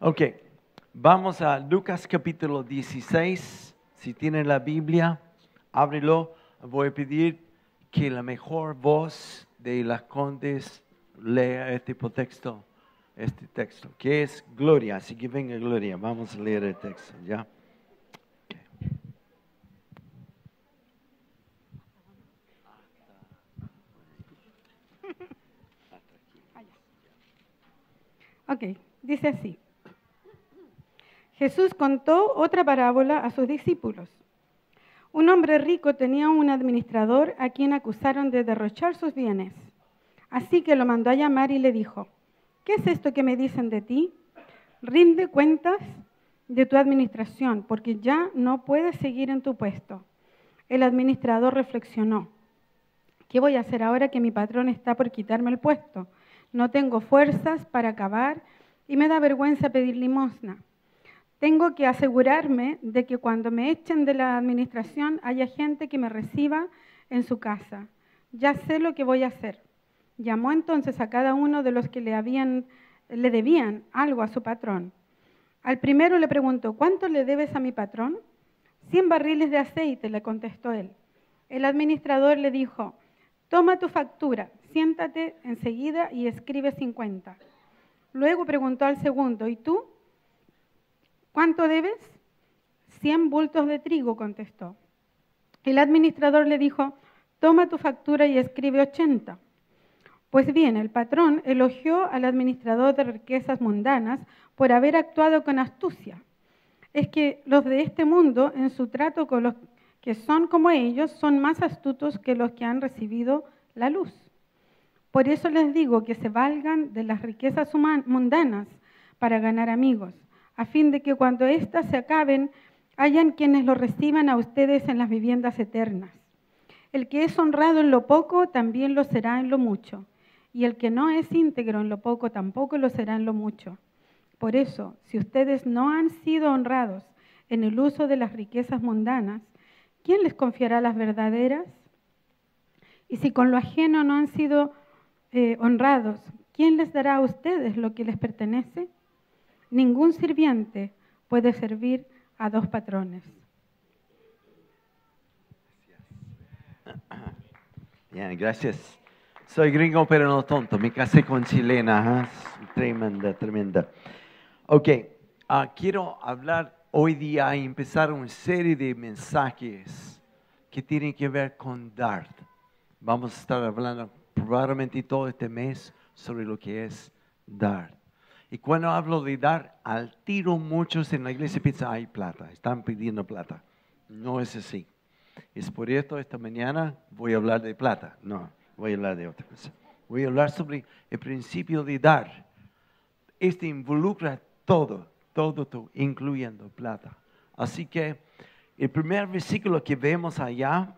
Ok, vamos a Lucas capítulo 16. Si tienen la Biblia, ábrelo. Voy a pedir que la mejor voz de las condes lea este texto, este texto, que es Gloria. Así que venga Gloria, vamos a leer el texto, ¿ya? Ok, dice así. Jesús contó otra parábola a sus discípulos. Un hombre rico tenía un administrador a quien acusaron de derrochar sus bienes. Así que lo mandó a llamar y le dijo, ¿qué es esto que me dicen de ti? Rinde cuentas de tu administración, porque ya no puedes seguir en tu puesto. El administrador reflexionó, ¿qué voy a hacer ahora que mi patrón está por quitarme el puesto? No tengo fuerzas para acabar y me da vergüenza pedir limosna. Tengo que asegurarme de que cuando me echen de la administración haya gente que me reciba en su casa. Ya sé lo que voy a hacer. Llamó entonces a cada uno de los que le, habían, le debían algo a su patrón. Al primero le preguntó, ¿cuánto le debes a mi patrón? Cien barriles de aceite, le contestó él. El administrador le dijo, toma tu factura, siéntate enseguida y escribe 50. Luego preguntó al segundo, ¿y tú? ¿Cuánto debes? Cien bultos de trigo, contestó. El administrador le dijo, toma tu factura y escribe 80. Pues bien, el patrón elogió al administrador de riquezas mundanas por haber actuado con astucia. Es que los de este mundo, en su trato con los que son como ellos, son más astutos que los que han recibido la luz. Por eso les digo que se valgan de las riquezas mundanas para ganar amigos, a fin de que cuando éstas se acaben, hayan quienes lo reciban a ustedes en las viviendas eternas. El que es honrado en lo poco, también lo será en lo mucho, y el que no es íntegro en lo poco, tampoco lo será en lo mucho. Por eso, si ustedes no han sido honrados en el uso de las riquezas mundanas, ¿quién les confiará las verdaderas? Y si con lo ajeno no han sido eh, honrados, ¿quién les dará a ustedes lo que les pertenece? Ningún sirviente puede servir a dos patrones. Bien, gracias. Soy gringo, pero no tonto. Me casé con chilena. ¿eh? Tremenda, tremenda. Ok, ah, quiero hablar hoy día y empezar una serie de mensajes que tienen que ver con DART. Vamos a estar hablando probablemente todo este mes sobre lo que es dar. Y cuando hablo de dar, al tiro muchos en la iglesia piensan, hay plata, están pidiendo plata. No es así. Es por esto esta mañana voy a hablar de plata. No, voy a hablar de otra cosa. Voy a hablar sobre el principio de dar. Este involucra todo, todo, todo, incluyendo plata. Así que el primer versículo que vemos allá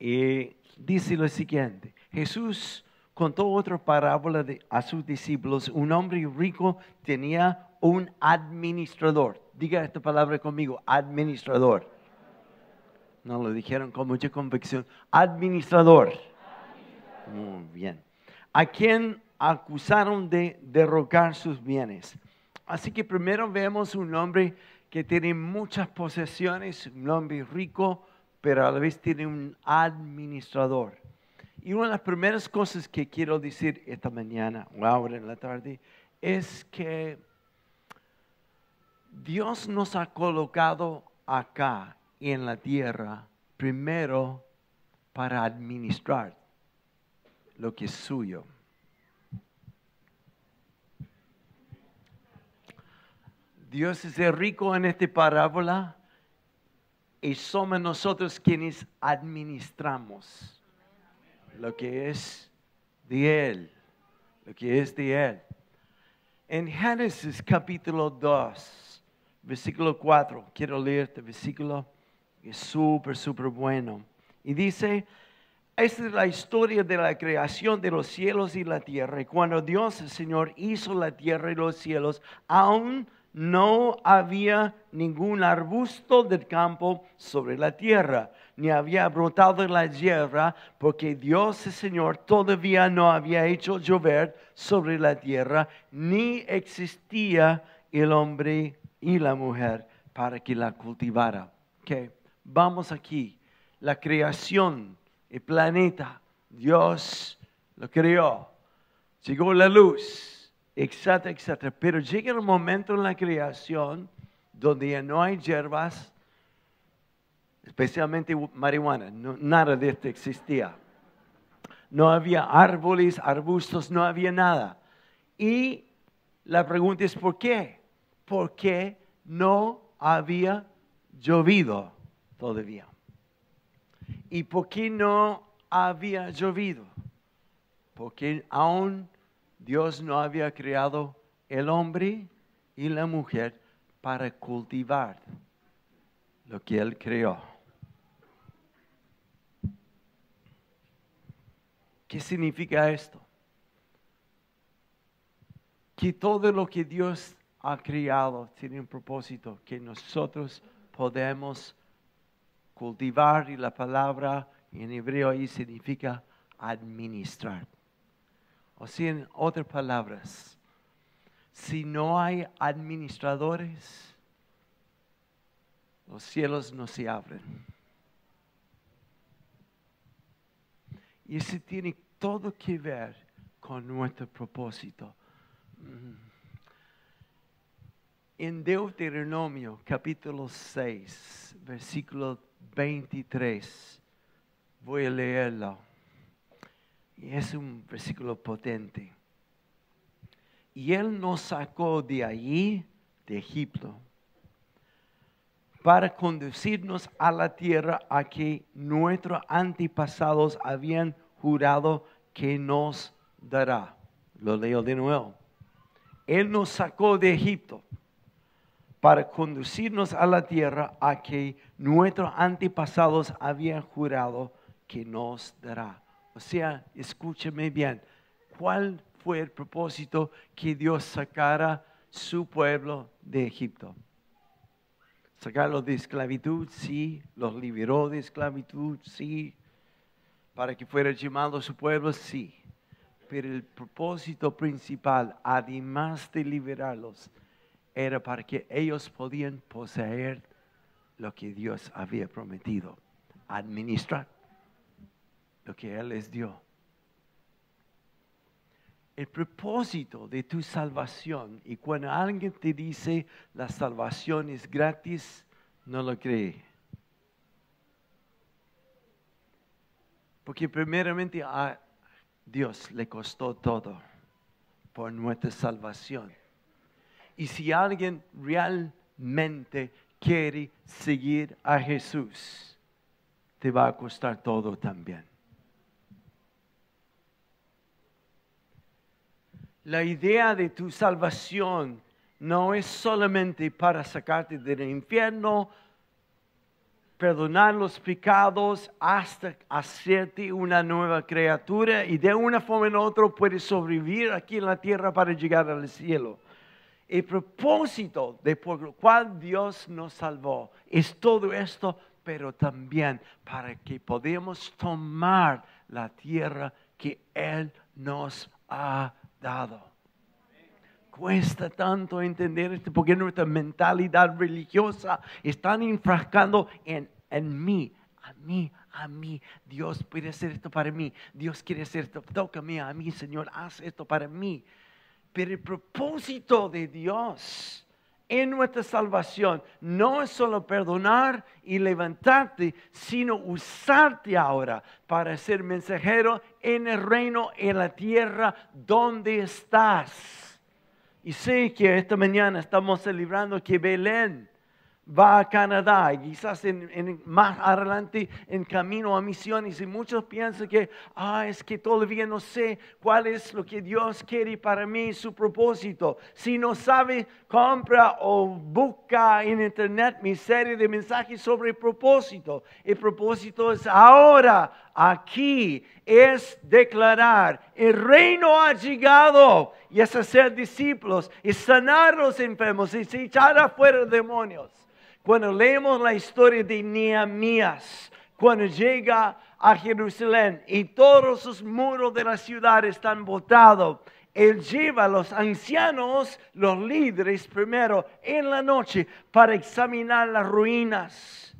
eh, dice lo siguiente. Jesús contó otra parábola a sus discípulos. Un hombre rico tenía un administrador. Diga esta palabra conmigo, administrador. No lo dijeron con mucha convicción. Administrador. Muy bien. A quien acusaron de derrocar sus bienes. Así que primero vemos un hombre que tiene muchas posesiones, un hombre rico, pero a la vez tiene un administrador. Y una de las primeras cosas que quiero decir esta mañana o ahora en la tarde es que Dios nos ha colocado acá en la tierra primero para administrar lo que es suyo. Dios es rico en esta parábola y somos nosotros quienes administramos lo que es de Él, lo que es de Él. En Génesis capítulo 2, versículo 4, quiero leer este versículo, es súper, súper bueno. Y dice, esta es la historia de la creación de los cielos y la tierra. Y cuando Dios el Señor hizo la tierra y los cielos, aún no había ningún arbusto del campo sobre la tierra, ni había brotado la hierba, porque Dios el Señor todavía no había hecho llover sobre la tierra, ni existía el hombre y la mujer para que la cultivara. Okay. Vamos aquí. La creación, el planeta, Dios lo creó. Llegó la luz, etcétera, etcétera. Pero llega un momento en la creación donde ya no hay hierbas, especialmente marihuana, nada de esto existía. No había árboles, arbustos, no había nada. Y la pregunta es ¿por qué? Porque no había llovido todavía. ¿Y por qué no había llovido? Porque aún Dios no había creado el hombre y la mujer para cultivar lo que Él creó. ¿Qué significa esto? Que todo lo que Dios ha creado tiene un propósito, que nosotros podemos cultivar y la palabra en hebreo ahí significa administrar. O sea, en otras palabras, si no hay administradores, los cielos no se abren. Y eso tiene todo que ver con nuestro propósito. En Deuteronomio capítulo 6, versículo 23, voy a leerlo. Y es un versículo potente. Y Él nos sacó de allí, de Egipto, para conducirnos a la tierra a que nuestros antepasados habían jurado que nos dará. Lo leo de nuevo. Él nos sacó de Egipto para conducirnos a la tierra a que nuestros antepasados habían jurado que nos dará. O sea, escúcheme bien, ¿cuál fue el propósito que Dios sacara su pueblo de Egipto? Sacarlos de esclavitud, sí. Los liberó de esclavitud, sí. Para que fuera llamado su pueblo, sí. Pero el propósito principal, además de liberarlos, era para que ellos podían poseer lo que Dios había prometido, administrar lo que Él les dio el propósito de tu salvación. Y cuando alguien te dice la salvación es gratis, no lo cree. Porque primeramente a Dios le costó todo por nuestra salvación. Y si alguien realmente quiere seguir a Jesús, te va a costar todo también. La idea de tu salvación no es solamente para sacarte del infierno, perdonar los pecados hasta hacerte una nueva criatura y de una forma u otra puedes sobrevivir aquí en la tierra para llegar al cielo. El propósito de por lo cual Dios nos salvó es todo esto, pero también para que podamos tomar la tierra que Él nos ha dado. Cuesta tanto entender esto porque nuestra mentalidad religiosa está enfrascando en, en mí, a mí, a mí. Dios puede hacer esto para mí. Dios quiere hacer esto. Tócame a mí, Señor. Haz esto para mí. Pero el propósito de Dios en nuestra salvación no es solo perdonar y levantarte, sino usarte ahora para ser mensajero en el reino, en la tierra donde estás. Y sé que esta mañana estamos celebrando que Belén va a Canadá y quizás en, más adelante en camino a misiones y muchos piensan que, ah, es que todavía no sé cuál es lo que Dios quiere para mí, su propósito. Si no sabe, compra o busca en internet mi serie de mensajes sobre el propósito. El propósito es ahora, aquí, es declarar, el reino ha llegado y es hacer discípulos y sanar los enfermos y echar afuera demonios. Cuando leemos la historia de Nehemías, cuando llega a Jerusalén y todos los muros de la ciudad están botados, Él lleva a los ancianos, los líderes primero en la noche para examinar las ruinas.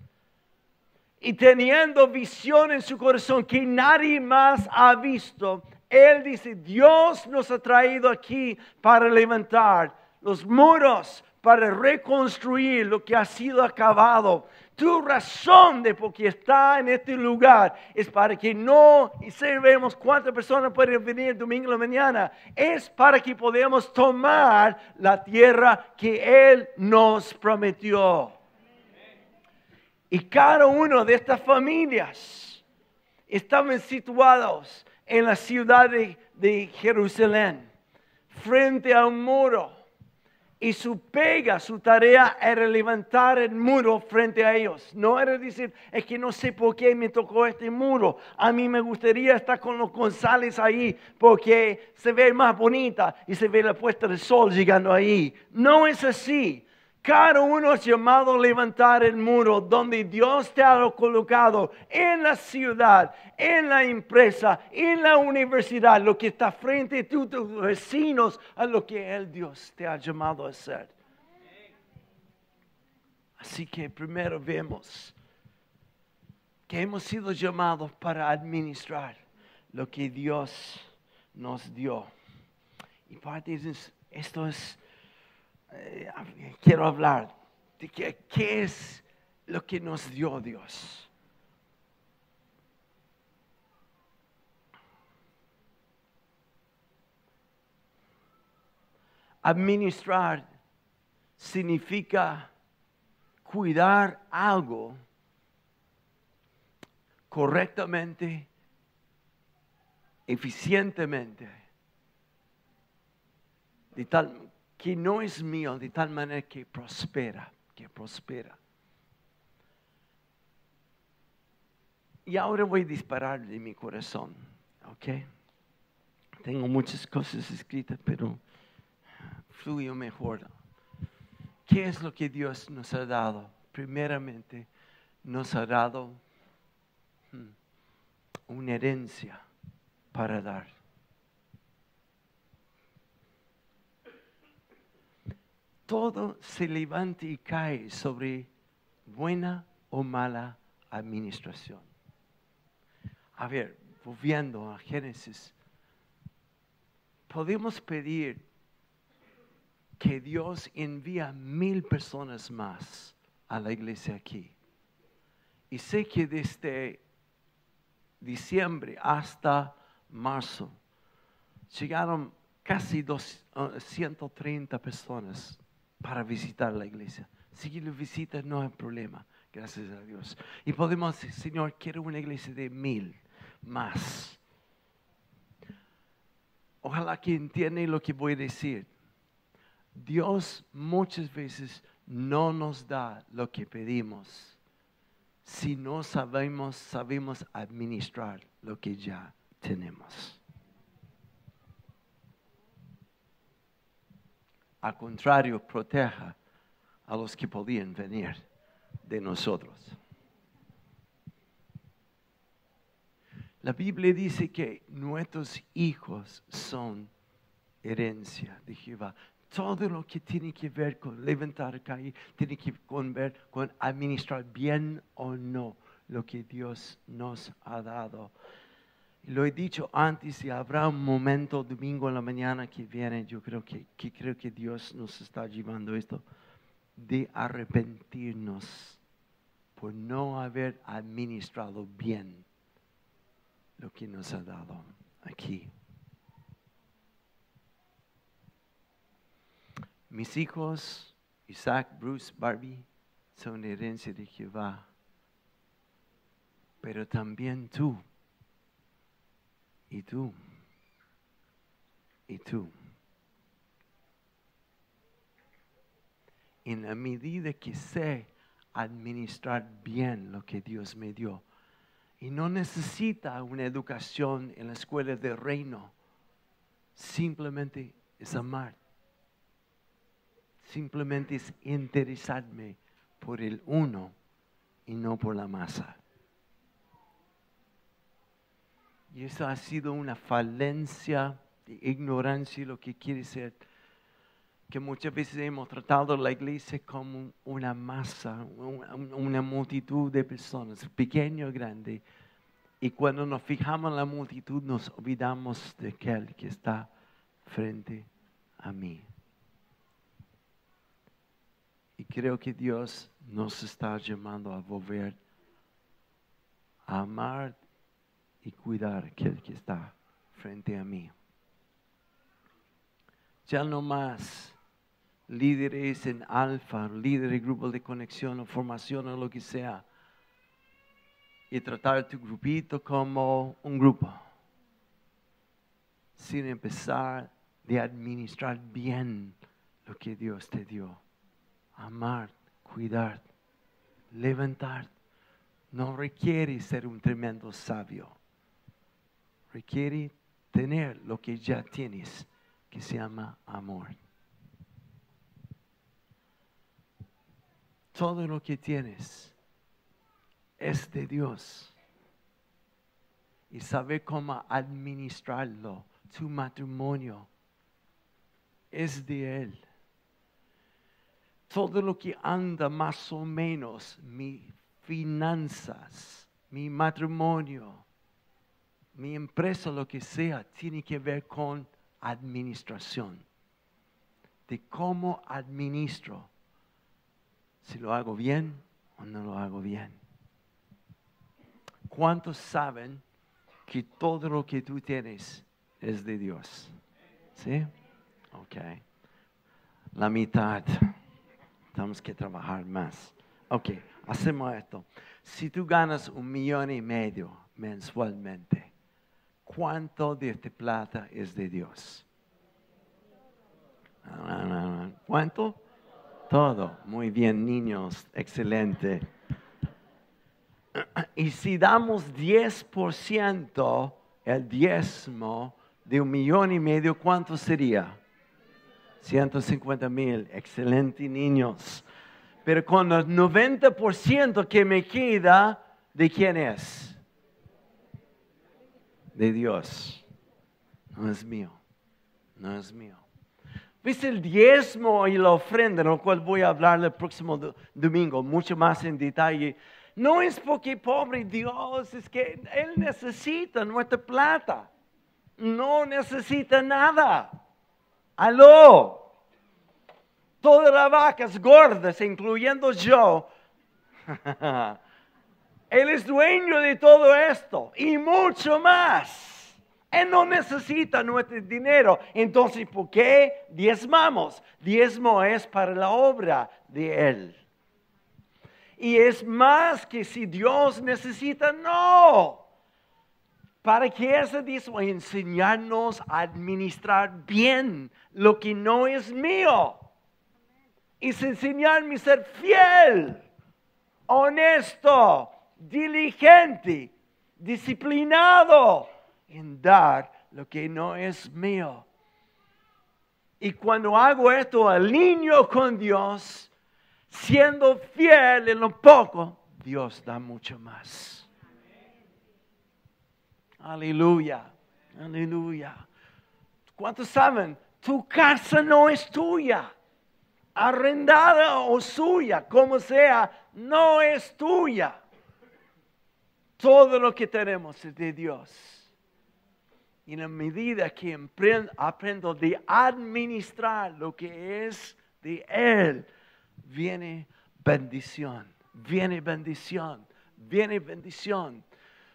Y teniendo visión en su corazón que nadie más ha visto, Él dice, Dios nos ha traído aquí para levantar los muros, para reconstruir lo que ha sido acabado tu razón de por qué está en este lugar es para que no y sabemos cuántas personas pueden venir domingo en la mañana. Es para que podamos tomar la tierra que Él nos prometió. Y cada una de estas familias estaban situados en la ciudad de, de Jerusalén, frente a un muro y su pega, su tarea era levantar el muro frente a ellos. No era decir, es que no sé por qué me tocó este muro. A mí me gustaría estar con los González ahí porque se ve más bonita y se ve la puesta del sol llegando ahí. No es así. Cada uno es llamado a levantar el muro donde Dios te ha colocado en la ciudad, en la empresa, en la universidad, lo que está frente a tus vecinos, a lo que el Dios te ha llamado a hacer. Así que primero vemos que hemos sido llamados para administrar lo que Dios nos dio. Y parte de esto es eh, quiero hablar de qué, es lo que nos dio Dios. Administrar significa cuidar algo correctamente, eficientemente, de tal que no es mío de tal manera que prospera, que prospera. Y ahora voy a disparar de mi corazón, ¿ok? Tengo muchas cosas escritas, pero fluyo mejor. ¿Qué es lo que Dios nos ha dado? Primeramente, nos ha dado hmm, una herencia para dar. Todo se levanta y cae sobre buena o mala administración. A ver, volviendo a Génesis, podemos pedir que Dios envía mil personas más a la iglesia aquí. Y sé que desde diciembre hasta marzo llegaron casi 230 personas para visitar la iglesia. Si lo visita no hay problema, gracias a Dios. Y podemos decir, Señor, quiero una iglesia de mil más. Ojalá que entienda lo que voy a decir. Dios muchas veces no nos da lo que pedimos si no sabemos, sabemos administrar lo que ya tenemos. Al contrario, proteja a los que podían venir de nosotros. La Biblia dice que nuestros hijos son herencia de Jehová. Todo lo que tiene que ver con levantar calle tiene que ver con administrar bien o no lo que Dios nos ha dado. Lo he dicho antes y habrá un momento domingo en la mañana que viene, yo creo que, que creo que Dios nos está llevando esto, de arrepentirnos por no haber administrado bien lo que nos ha dado aquí. Mis hijos, Isaac, Bruce, Barbie, son herencia de Jehová, pero también tú y tú. Y tú. En la medida que sé administrar bien lo que Dios me dio. Y no necesita una educación en la escuela del reino. Simplemente es amar. Simplemente es interesarme por el uno y no por la masa. Y eso ha sido una falencia ignorancia lo que quiere ser. Que muchas veces hemos tratado la iglesia como una masa, una, una multitud de personas, pequeño o grande. Y cuando nos fijamos en la multitud nos olvidamos de aquel que está frente a mí. Y creo que Dios nos está llamando a volver a amar y cuidar aquel que está frente a mí. Ya no más líderes en alfa, líderes de grupo de conexión o formación o lo que sea. Y tratar tu grupito como un grupo. Sin empezar de administrar bien lo que Dios te dio. Amar, cuidar, levantar. No requiere ser un tremendo sabio. Requiere tener lo que ya tienes, que se llama amor. Todo lo que tienes es de Dios. Y saber cómo administrarlo, tu matrimonio, es de Él. Todo lo que anda más o menos, mis finanzas, mi matrimonio, mi empresa, lo que sea, tiene que ver con administración. De cómo administro. Si lo hago bien o no lo hago bien. ¿Cuántos saben que todo lo que tú tienes es de Dios? ¿Sí? Ok. La mitad. Tenemos que trabajar más. Ok, hacemos esto. Si tú ganas un millón y medio mensualmente, ¿cuánto de esta plata es de Dios? ¿Cuánto? Todo. Muy bien, niños. Excelente. Y si damos 10%, el diezmo de un millón y medio, ¿cuánto sería? 150 mil, excelente niños. Pero con el 90% que me queda, ¿de quién es? De Dios. No es mío. No es mío. ¿Viste el diezmo y la ofrenda, lo cual voy a hablar el próximo domingo, mucho más en detalle? No es porque pobre Dios, es que Él necesita nuestra plata. No necesita nada. Aló. Todas las vacas gordas, incluyendo yo. Él es dueño de todo esto y mucho más. Él no necesita nuestro dinero. Entonces, ¿por qué diezmamos? Diezmo es para la obra de Él. Y es más que si Dios necesita, no. ¿Para qué ese dice? Enseñarnos a administrar bien lo que no es mío. Y enseñarme a ser fiel, honesto, diligente, disciplinado en dar lo que no es mío. Y cuando hago esto, alineo con Dios, siendo fiel en lo poco, Dios da mucho más. Aleluya, aleluya. ¿Cuántos saben? Tu casa no es tuya. Arrendada o suya, como sea, no es tuya. Todo lo que tenemos es de Dios. Y en la medida que aprendo de administrar lo que es de Él, viene bendición, viene bendición, viene bendición.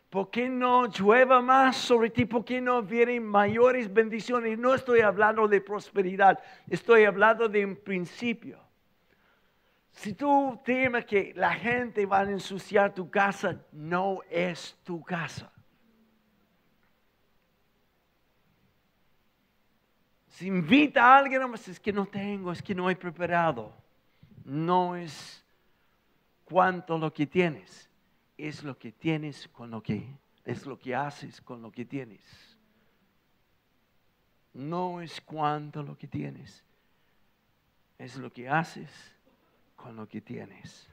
¿Por qué no llueva más sobre ti? ¿Por qué no vienen mayores bendiciones? No estoy hablando de prosperidad, estoy hablando de un principio. Si tú temes que la gente va a ensuciar tu casa, no es tu casa. Si invita a alguien, es que no tengo, es que no he preparado. No es cuánto lo que tienes es lo que tienes con lo que es lo que haces con lo que tienes. No es cuánto lo que tienes, es lo que haces con lo que tienes.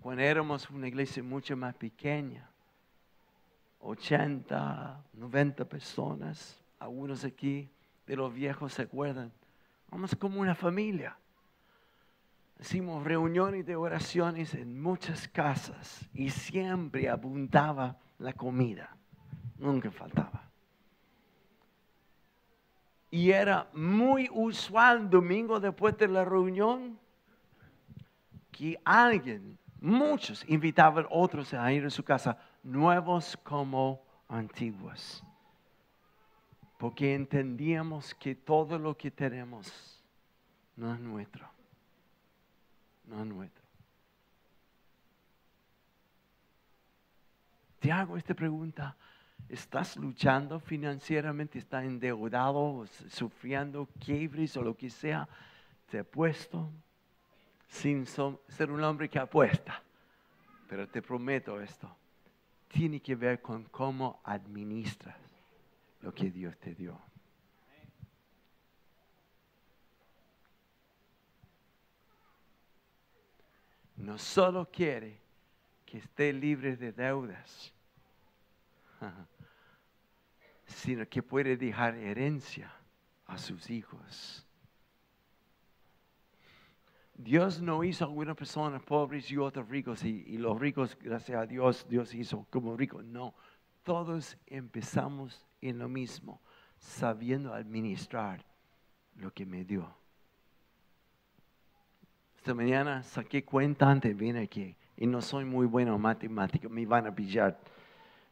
Cuando éramos una iglesia mucho más pequeña, 80, 90 personas, algunos aquí de los viejos se acuerdan. Vamos como una familia. Hicimos reuniones de oraciones en muchas casas y siempre abundaba la comida. Nunca faltaba. Y era muy usual domingo después de la reunión que alguien, muchos, invitaban a otros a ir a su casa, nuevos como antiguos. Porque entendíamos que todo lo que tenemos no es nuestro. No es nuestro. Te hago esta pregunta. ¿Estás luchando financieramente? ¿Estás endeudado, sufriendo quiebres o lo que sea? Te puesto sin ser un hombre que apuesta. Pero te prometo esto. Tiene que ver con cómo administras lo que Dios te dio. No solo quiere que esté libre de deudas, sino que puede dejar herencia a sus hijos. Dios no hizo algunas personas pobres y otros ricos, y, los ricos, gracias a Dios, Dios hizo como ricos. No, todos empezamos en lo mismo, sabiendo administrar lo que me dio. Esta mañana saqué cuenta antes de aquí, y no soy muy bueno en matemáticas, me van a pillar.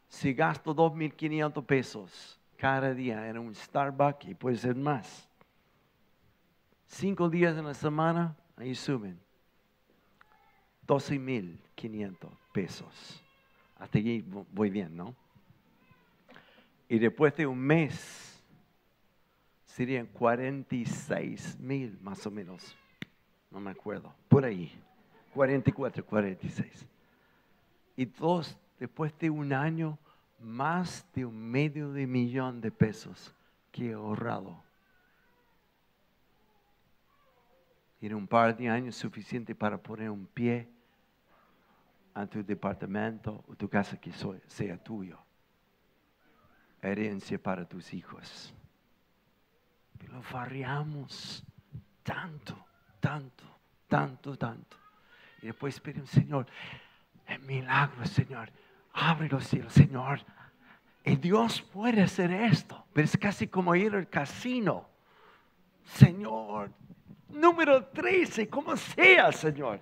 Si gasto 2.500 pesos cada día en un Starbucks, y puede ser más, cinco días en la semana, ahí suben 12.500 pesos. Hasta aquí voy bien, ¿no? Y después de un mes serían 46 mil más o menos. No me acuerdo. Por ahí. 44, 46. Y dos, después de un año, más de un medio de millón de pesos que he ahorrado. Y en un par de años suficiente para poner un pie a tu departamento o tu casa que sea tuyo herencia para tus hijos. Pero farreamos tanto, tanto, tanto, tanto. Y después un Señor, el milagro, Señor, abre los cielos, Señor. Y Dios puede hacer esto, pero es casi como ir al casino. Señor, número 13, como sea, Señor.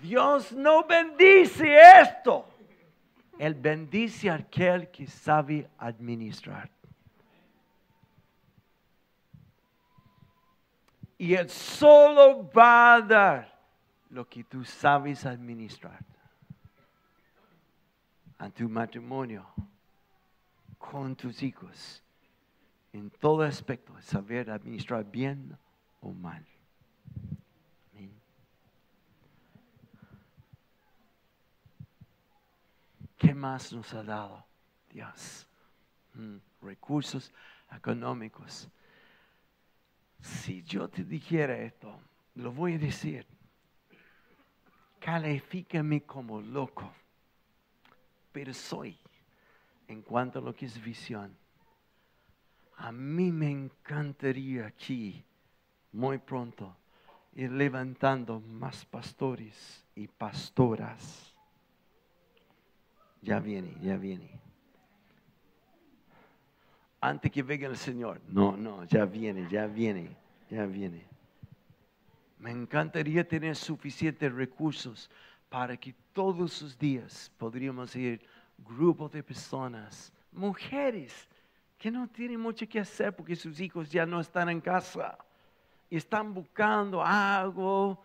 Dios no bendice esto. Él bendice a aquel que sabe administrar. Y Él solo va a dar lo que tú sabes administrar. A tu matrimonio, con tus hijos, en todo aspecto, saber administrar bien o mal. ¿Qué más nos ha dado Dios? Mm, recursos económicos. Si yo te dijera esto, lo voy a decir. Califícame como loco, pero soy en cuanto a lo que es visión. A mí me encantaría aquí, muy pronto, ir levantando más pastores y pastoras ya viene, ya viene. Antes que venga el Señor. No, no, ya viene, ya viene, ya viene. Me encantaría tener suficientes recursos para que todos los días podríamos ir grupos de personas, mujeres que no tienen mucho que hacer porque sus hijos ya no están en casa y están buscando algo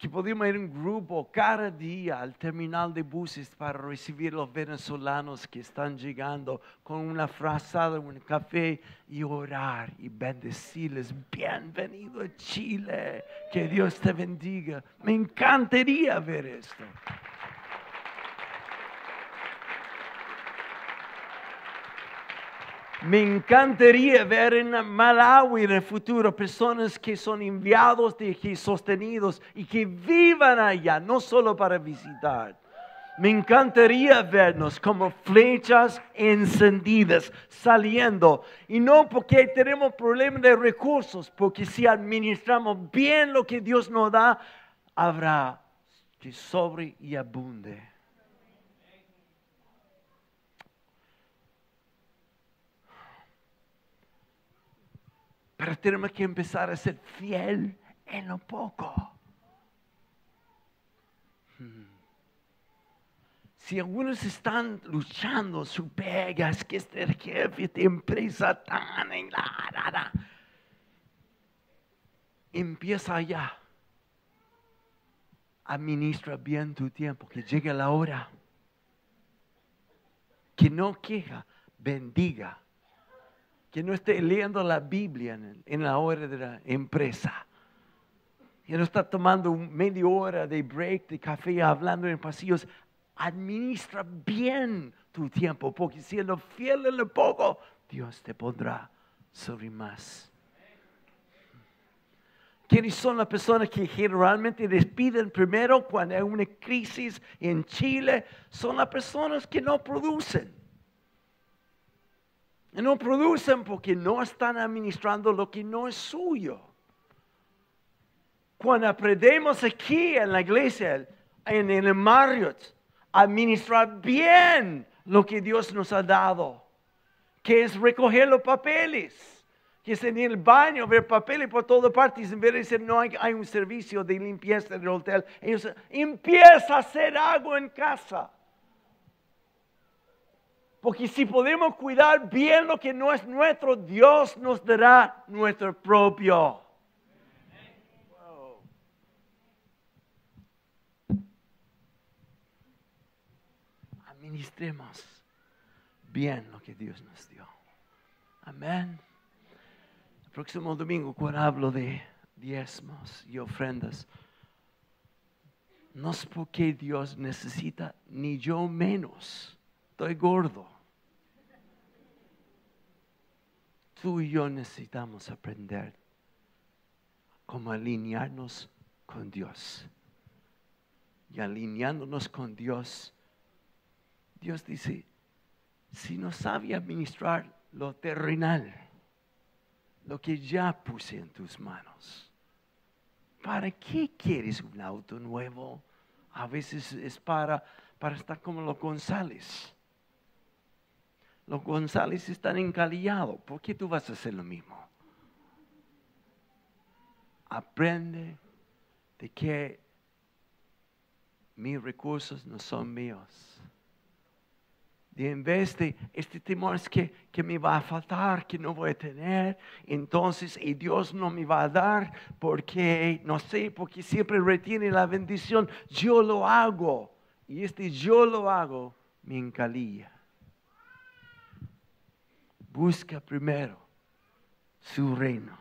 que podíamos ir un grupo cada día al terminal de buses para recibir a los venezolanos que están llegando con una frazada, un café y orar y bendecirles. Bienvenido a Chile, que Dios te bendiga. Me encantaría ver esto. Me encantaría ver en Malawi en el futuro personas que son enviados de aquí, sostenidos y que vivan allá, no solo para visitar. Me encantaría vernos como flechas encendidas saliendo. Y no porque tenemos problemas de recursos, porque si administramos bien lo que Dios nos da, habrá que sobre y abunde. Pero tenemos que empezar a ser fiel en lo poco. Hmm. Si algunos están luchando su pega, es que este jefe de empresa tan en la, empieza ya. Administra bien tu tiempo, que llegue la hora. Que no queja, bendiga. Que no esté leyendo la Biblia en, la hora de la empresa. Que no está tomando media hora de break de café hablando en pasillos administra bien tu tiempo, porque siendo fiel en lo poco, Dios te pondrá sobre más. ¿Quiénes son las personas que generalmente despiden primero cuando hay una crisis en Chile? Son las personas que no producen. No producen porque no están administrando lo que no es suyo. Cuando aprendemos aquí en la iglesia, en el Marriott, administrar bien lo que Dios nos ha dado, que es recoger los papeles, que es en el baño, ver papeles por todas partes, en vez de decir, no hay, hay un servicio de limpieza del hotel, ellos empieza a hacer algo en casa. Porque si podemos cuidar bien lo que no es nuestro, Dios nos dará nuestro propio. ministremos bien lo que Dios nos dio. Amén. El próximo domingo, cuando hablo de diezmos y ofrendas, no es porque Dios necesita, ni yo menos. Estoy gordo. Tú y yo necesitamos aprender cómo alinearnos con Dios. Y alineándonos con Dios, Dios dice, si no sabe administrar lo terrenal, lo que ya puse en tus manos, ¿para qué quieres un auto nuevo? A veces es para, para estar como los González. Los González están encalillados. ¿Por qué tú vas a hacer lo mismo? Aprende de que mis recursos no son míos y en vez de este temor es que, que, me va a faltar, que no voy a tener, entonces y Dios no me va a dar porque, no sé, porque siempre retiene la bendición, yo lo hago. Y este yo lo hago me encalía. Busca primero su reino,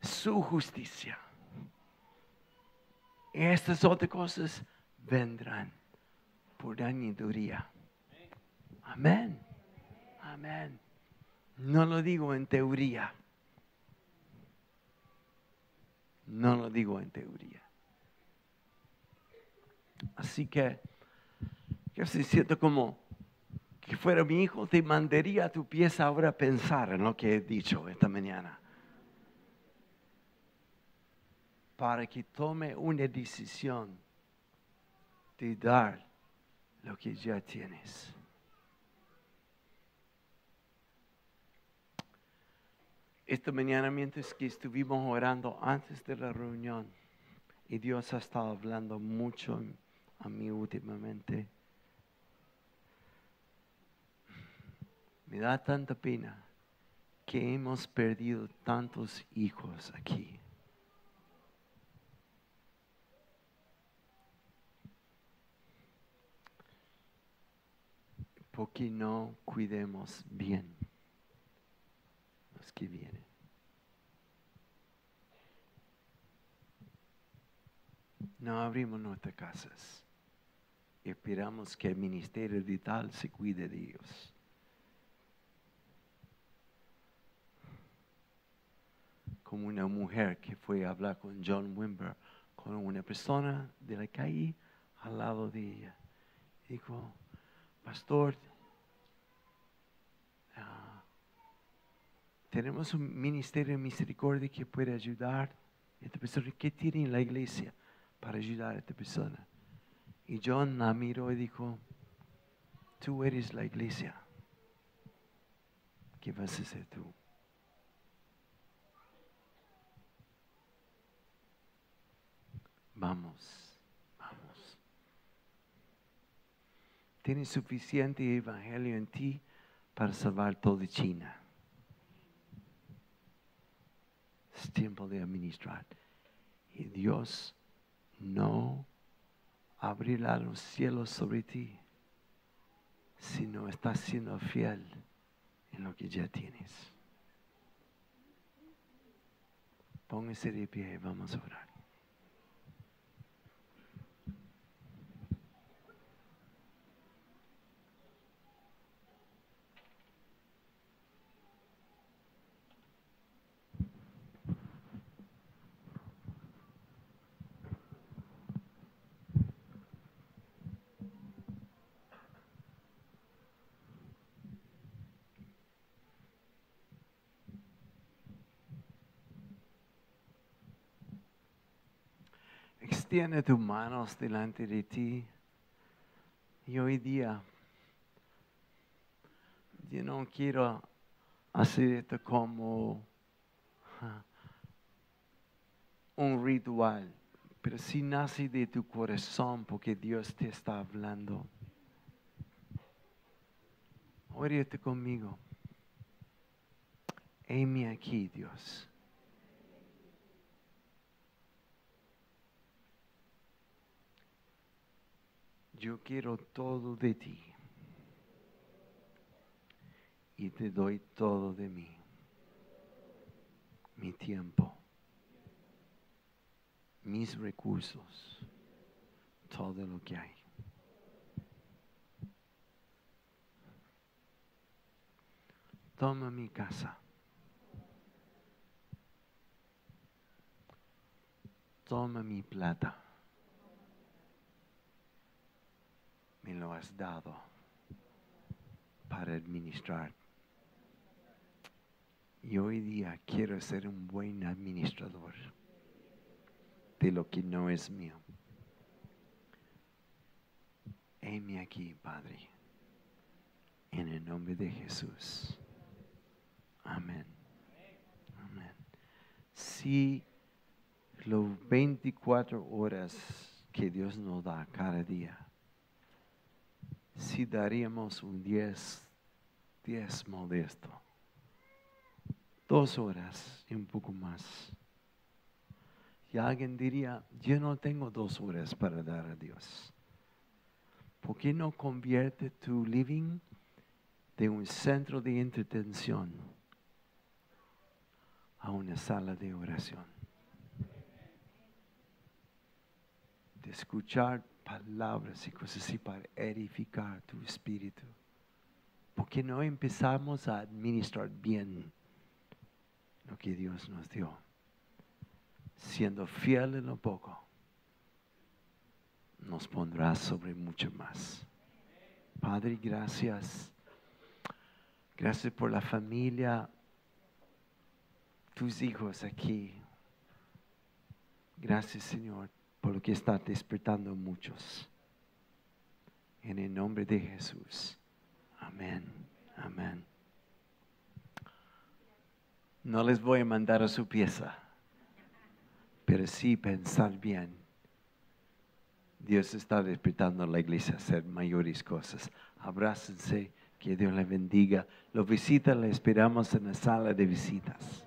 su justicia. Estas otras cosas vendrán por añadiduría. Amén. Amén. No lo digo en teoría. No lo digo en teoría. Así que yo se siento como que fuera mi hijo, te mandaría a tu pieza ahora a pensar en lo que he dicho esta mañana. Para que tome una decisión de dar lo que ya tienes. Esta mañana mientras que estuvimos orando antes de la reunión y Dios ha estado hablando mucho a mí últimamente, me da tanta pena que hemos perdido tantos hijos aquí. porque no cuidemos bien los que vienen. No abrimos nuestras casas esperamos que el ministerio de tal se cuide de ellos. Como una mujer que fue a hablar con John Wimber, con una persona de la calle al lado de ella. Dijo, pastor, ah, tenemos un ministerio de misericordia que puede ayudar a esta persona. ¿Qué tiene en la iglesia para ayudar a esta persona? Y John la miró y dijo, tú eres la iglesia. ¿Qué vas a hacer tú? Vamos, vamos. Tienes suficiente evangelio en ti para salvar toda China. Es tiempo de administrar. Y Dios no abrirá los cielos sobre ti si no estás siendo fiel en lo que ya tienes. Póngase de pie y vamos a orar. Extiende tus manos delante de ti. Y hoy día, yo no quiero hacer esto como un ritual, pero si nace de tu corazón porque Dios te está hablando. Orate conmigo. Heme aquí, Dios. Yo quiero todo de ti. Y te doy todo de mí. Mi tiempo. Mis recursos. Todo lo que hay. Toma mi casa. Toma mi plata. Me lo has dado para administrar. Y hoy día quiero ser un buen administrador de lo que no es mío. Heme aquí, Padre, en el nombre de Jesús. Amén. Amén. Si los 24 horas que Dios nos da cada día, si daríamos un 10, 10 modesto, dos horas y un poco más. Y alguien diría, yo no tengo dos horas para dar a Dios. ¿Por qué no convierte tu living de un centro de entretención a una sala de oración? De escuchar palabras y cosas así para edificar tu espíritu. ¿Por qué no empezamos a administrar bien lo que Dios nos dio? Siendo fiel en lo poco, nos pondrá sobre mucho más. Padre, gracias. Gracias por la familia, tus hijos aquí. Gracias, Señor, por lo que está despertando muchos. En el nombre de Jesús. Amén. Amén. No les voy a mandar a su pieza, pero sí pensar bien. Dios está despertando a la iglesia a hacer mayores cosas. Abrácense, que Dios les bendiga. Los visitas le esperamos en la sala de visitas.